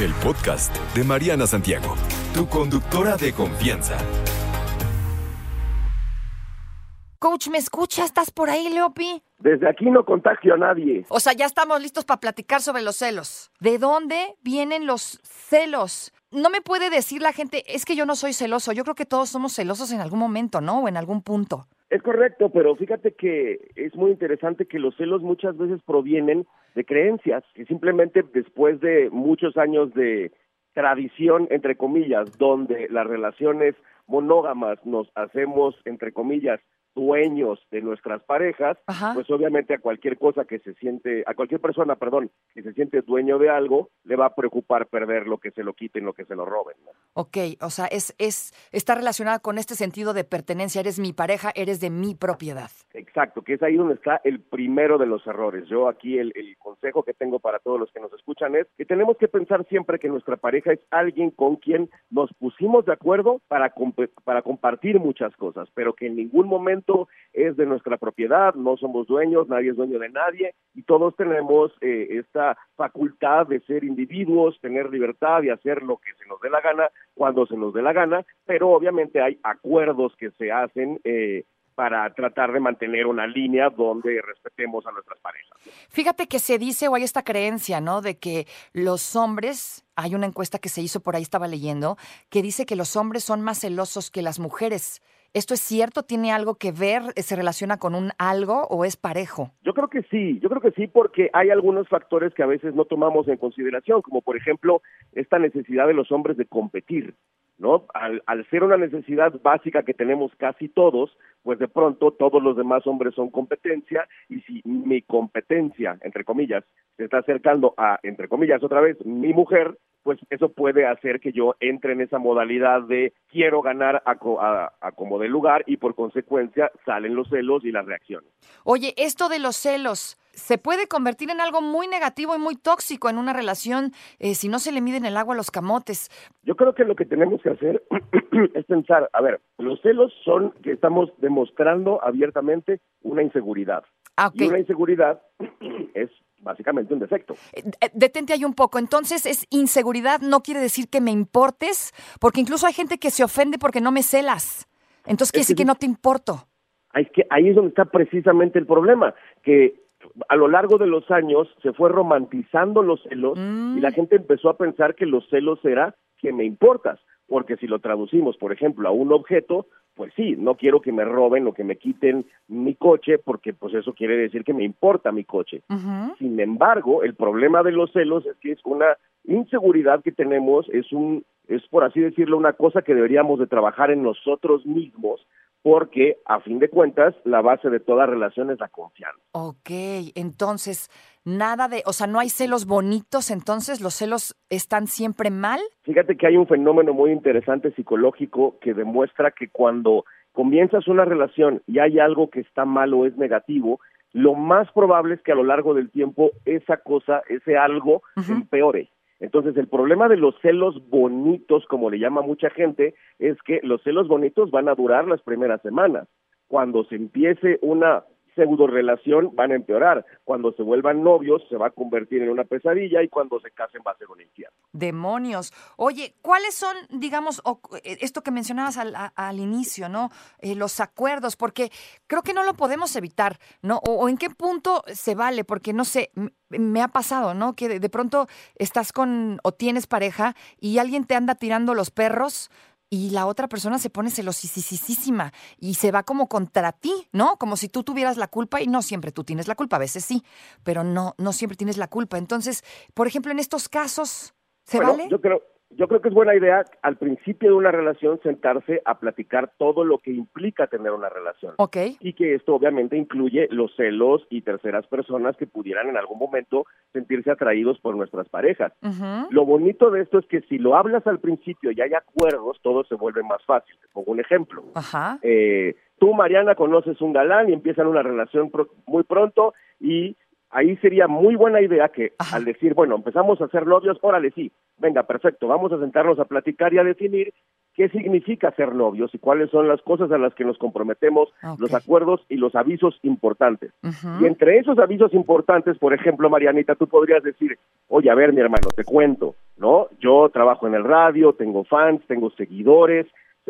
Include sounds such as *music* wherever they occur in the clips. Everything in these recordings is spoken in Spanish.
el podcast de Mariana Santiago, tu conductora de confianza. Coach, ¿me escucha? ¿Estás por ahí, Leopi? Desde aquí no contagio a nadie. O sea, ya estamos listos para platicar sobre los celos. ¿De dónde vienen los celos? No me puede decir la gente, es que yo no soy celoso. Yo creo que todos somos celosos en algún momento, ¿no? O en algún punto. Es correcto, pero fíjate que es muy interesante que los celos muchas veces provienen de creencias, que simplemente después de muchos años de tradición, entre comillas, donde las relaciones monógamas nos hacemos, entre comillas, dueños de nuestras parejas, Ajá. pues obviamente a cualquier cosa que se siente, a cualquier persona, perdón, que se siente dueño de algo, le va a preocupar perder lo que se lo quiten, lo que se lo roben. ¿no? Ok, o sea, es, es, está relacionada con este sentido de pertenencia. Eres mi pareja, eres de mi propiedad. Exacto, que es ahí donde está el primero de los errores. Yo aquí el, consejo que tengo para todos los que nos escuchan es que tenemos que pensar siempre que nuestra pareja es alguien con quien nos pusimos de acuerdo para, para compartir muchas cosas, pero que en ningún momento es de nuestra propiedad, no somos dueños, nadie es dueño de nadie y todos tenemos eh, esta facultad de ser individuos, tener libertad y hacer lo que se nos dé la gana cuando se nos dé la gana, pero obviamente hay acuerdos que se hacen eh, para tratar de mantener una línea donde respetemos a nuestras parejas. Fíjate que se dice o hay esta creencia, ¿no? De que los hombres, hay una encuesta que se hizo por ahí, estaba leyendo, que dice que los hombres son más celosos que las mujeres. ¿Esto es cierto? ¿Tiene algo que ver? ¿Se relaciona con un algo o es parejo? Yo creo que sí, yo creo que sí porque hay algunos factores que a veces no tomamos en consideración, como por ejemplo esta necesidad de los hombres de competir, ¿no? Al, al ser una necesidad básica que tenemos casi todos, pues de pronto todos los demás hombres son competencia y si mi competencia, entre comillas, se está acercando a, entre comillas, otra vez, mi mujer, pues eso puede hacer que yo entre en esa modalidad de quiero ganar a, a- a como de lugar y por consecuencia salen los celos y las reacciones. Oye, esto de los celos se puede convertir en algo muy negativo y muy tóxico en una relación eh, si no se le miden el agua a los camotes. Yo creo que lo que tenemos que hacer *clears throat* es pensar, a ver, los celos son que estamos demostrando abiertamente una inseguridad. Ah. Y una inseguridad *clears throat* es básicamente un defecto. Eh, eh, Detente ahí un poco. Entonces, es inseguridad no quiere decir que me importes, porque incluso hay gente que se ofende porque no me celas. Entonces quiere que decir que no te importo. Ahí es, que, ahí es donde está precisamente el problema, que a lo largo de los años se fue romantizando los celos Mm. y la gente empezó a pensar que los celos era que me importas, porque si lo traducimos, por ejemplo, a un objeto, pues sí, no quiero que me roben o que me quiten mi coche, porque pues eso quiere decir que me importa mi coche. Sin embargo, el problema de los celos es que es una inseguridad que tenemos, es un es por así decirlo una cosa que deberíamos de trabajar en nosotros mismos, porque a fin de cuentas la base de toda relación es la confianza. Ok, entonces, nada de, o sea, no hay celos bonitos, entonces los celos están siempre mal. Fíjate que hay un fenómeno muy interesante psicológico que demuestra que cuando comienzas una relación y hay algo que está mal o es negativo, lo más probable es que a lo largo del tiempo esa cosa, ese algo, Ujú. empeore. Entonces, el problema de los celos bonitos, como le llama mucha gente, es que los celos bonitos van a durar las primeras semanas. Cuando se empiece una pseudo relación, van a empeorar. Cuando se vuelvan novios, se va a convertir en una pesadilla y cuando se casen va a ser un infierno. Demonios. Oye, ¿cuáles son, digamos, eh, esto que mencionabas al, al inicio, ¿no? Eh, los acuerdos, porque creo que no lo podemos evitar, ¿no? O, en qué punto se vale, porque no sé, me ha pasado, ¿no? Que de pronto estás con o tienes pareja y alguien te anda tirando los perros. Y la otra persona se pone celosísima y se va como contra ti, ¿no? Como si tú tuvieras la culpa y no siempre tú tienes la culpa, a veces sí, pero no, no siempre tienes la culpa. Entonces, por ejemplo, en estos casos, ¿se Bueno, vale? Yo creo, yo creo que es buena idea al principio de una relación sentarse a platicar todo lo que implica tener una relación. Ok. Y que esto obviamente incluye los celos y terceras personas que pudieran en algún momento sentirse atraídos por nuestras parejas. Lo bonito de esto es que si lo hablas al principio y hay acuerdos, todo se vuelve más fácil. Te pongo un ejemplo. Ajá. Eh, tú, Mariana, conoces un galán y empiezan una relación pro- muy pronto y ahí sería muy buena idea que Ajá. al decir, bueno, empezamos a ser novios, órale, sí, venga, perfecto, vamos a sentarnos a platicar y a definir qué significa ser novios y cuáles son las cosas a las que nos comprometemos, los acuerdos y los avisos importantes. Y entre esos avisos importantes, por ejemplo, Marianita, tú podrías decir, oye, a ver, mi hermano, te cuento, ¿no? Yo trabajo en el radio, tengo fans, tengo seguidores,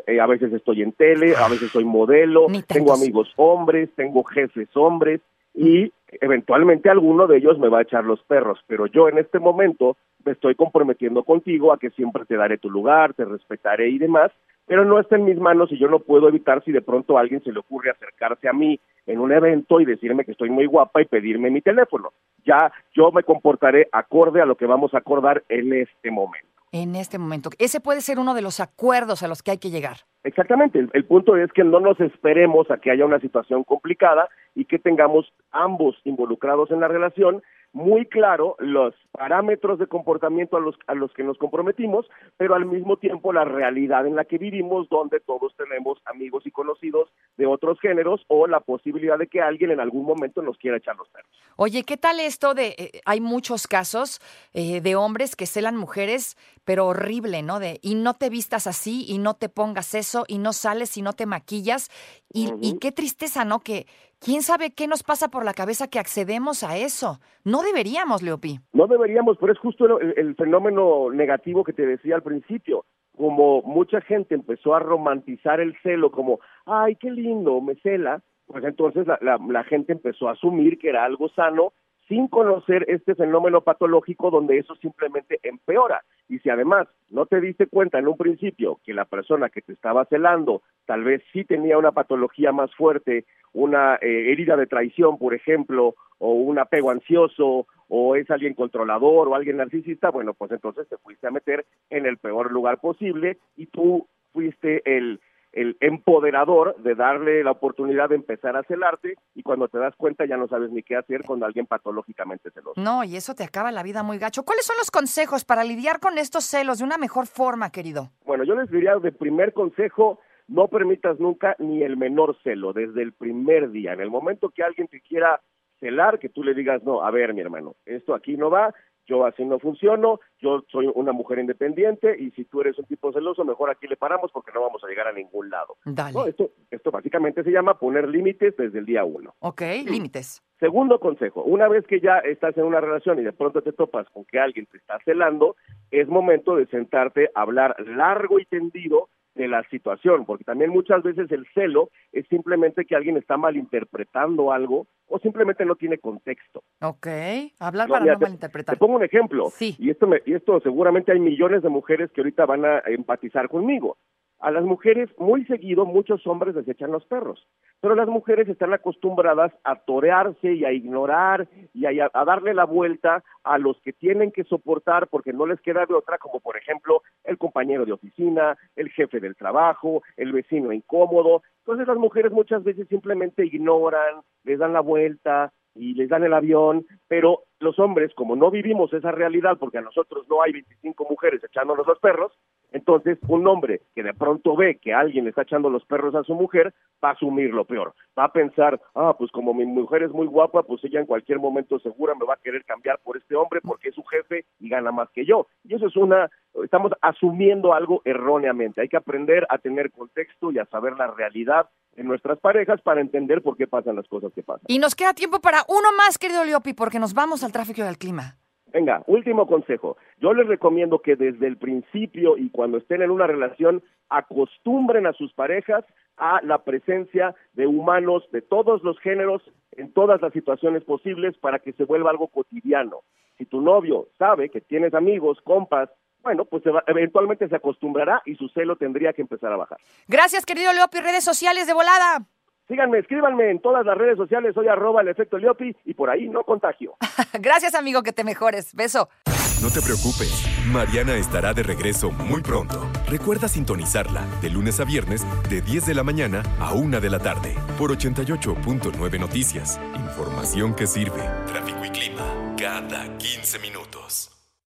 eh, a veces estoy en tele, a veces soy modelo, tengo amigos hombres, tengo jefes hombres y eventualmente alguno de ellos me va a echar los perros, pero yo en este momento me estoy comprometiendo contigo a que siempre te daré tu lugar, te respetaré y demás, pero no está en mis manos y yo no puedo evitar si de pronto alguien se le ocurre acercarse a mí en un evento y decirme que estoy muy guapa y pedirme mi teléfono. Ya yo me comportaré acorde a lo que vamos a acordar en este momento. En este momento. Ese puede ser uno de los acuerdos a los que hay que llegar. Exactamente. El, punto es que no nos esperemos a que haya una situación complicada y que tengamos ambos involucrados en la relación muy claro los parámetros de comportamiento a los, a los que nos comprometimos, pero al mismo tiempo la realidad en la que vivimos, donde todos tenemos amigos y conocidos de otros géneros o la posibilidad de que alguien en algún momento nos quiera echar los perros. Oye, ¿qué tal esto de, eh, hay muchos casos eh, de hombres que celan mujeres, pero horrible, ¿no? De, y no te vistas así, y no te pongas eso, y no sales y no te maquillas, y, y qué tristeza, ¿no? Que, ¿Quién sabe qué nos pasa por la cabeza que accedemos a eso? No deberíamos, Leopi. No deberíamos, pero es justo el, fenómeno negativo que te decía al principio. Como mucha gente empezó a romantizar el celo como, ay, qué lindo, me cela, pues entonces la gente empezó a asumir que era algo sano sin conocer este fenómeno patológico donde eso simplemente empeora. Y si además no te diste cuenta en un principio que la persona que te estaba celando tal vez sí tenía una patología más fuerte, una eh, herida de traición, por ejemplo, o un apego ansioso, o es alguien controlador o alguien narcisista, bueno, pues entonces te fuiste a meter en el peor lugar posible y tú fuiste el el empoderador de darle la oportunidad de empezar a celarte y cuando te das cuenta ya no sabes ni qué hacer con alguien patológicamente celoso. No, y eso te acaba la vida muy gacho. ¿Cuáles son los consejos para lidiar con estos celos de una mejor forma, querido? Bueno, yo les diría de primer consejo, no permitas nunca ni el menor celo desde el primer día. En el momento que alguien te quiera celar, que tú le digas, no, a ver, mi hermano, esto aquí no va, yo así no funciono, yo soy una mujer independiente y si tú eres un tipo celoso, mejor aquí le paramos porque no vamos a llegar a ningún lado. Dale. Esto, esto básicamente se llama poner límites desde el día uno. Ok, límites. Segundo consejo, una vez que ya estás en una relación y de pronto te topas con que alguien te está celando, es momento de sentarte a hablar largo y tendido de la situación, porque también muchas veces el celo es simplemente que alguien está malinterpretando algo o simplemente no tiene contexto. Ok, hablar para no malinterpretar. Te pongo un ejemplo, sí. y, esto me, y esto seguramente hay millones de mujeres que ahorita van a empatizar conmigo. A las mujeres muy seguido muchos hombres desechan los perros, pero las mujeres están acostumbradas a torearse y a ignorar y a, darle la vuelta a los que tienen que soportar porque no les queda de otra, como por ejemplo el compañero de oficina, el jefe del trabajo, el vecino incómodo. Entonces las mujeres muchas veces simplemente ignoran, les dan la vuelta, y les dan el avión, pero los hombres, como no vivimos esa realidad, porque a nosotros no hay 25 mujeres echándonos los perros, entonces, un hombre que de pronto ve que alguien le está echando los perros a su mujer, va a asumir lo peor. Va a pensar, ah, pues como mi mujer es muy guapa, pues ella en cualquier momento segura me va a querer cambiar por este hombre porque es su jefe y gana más que yo. Y eso es una, estamos asumiendo algo erróneamente. Hay que aprender a tener contexto y a saber la realidad en nuestras parejas para entender por qué pasan las cosas que pasan. Y nos queda tiempo para uno más, querido Liopi, porque nos vamos al tráfico del clima. Venga, último consejo. Yo les recomiendo que desde el principio y cuando estén en una relación acostumbren a sus parejas a la presencia de humanos de todos los géneros en todas las situaciones posibles para que se vuelva algo cotidiano. Si tu novio sabe que tienes amigos, compas, bueno, pues eventualmente se acostumbrará y su celo tendría que empezar a bajar. Gracias, querido Leopi, redes sociales de volada. Síganme, escríbanme en todas las redes sociales, soy arroba el efecto Leopi y por ahí no contagio. *laughs* Gracias, amigo, que te mejores. Beso. No te preocupes, Mariana estará de regreso muy pronto. Recuerda sintonizarla de lunes a viernes de 10 de la mañana a 1 de la tarde por 88.9 Noticias. Información que sirve. Tráfico y clima cada 15 minutos.